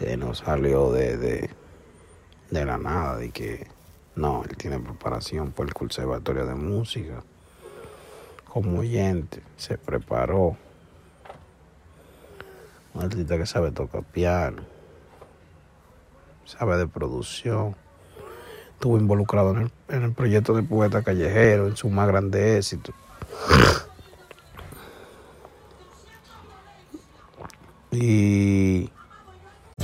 Eh, no salió de, de, de la nada, de que no, él tiene preparación por el Conservatorio de Música. Como oyente, se preparó. Un artista que sabe tocar piano, sabe de producción. Estuvo involucrado en el, en el proyecto de Poeta Callejero, en su más grande éxito. Y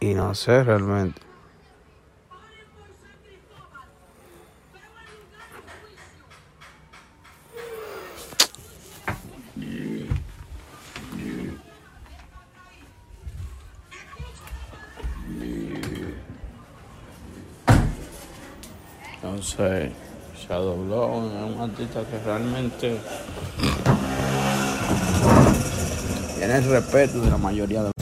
Y no sé realmente. Sé, Shadow Blow es un artista que realmente tiene el respeto de la mayoría de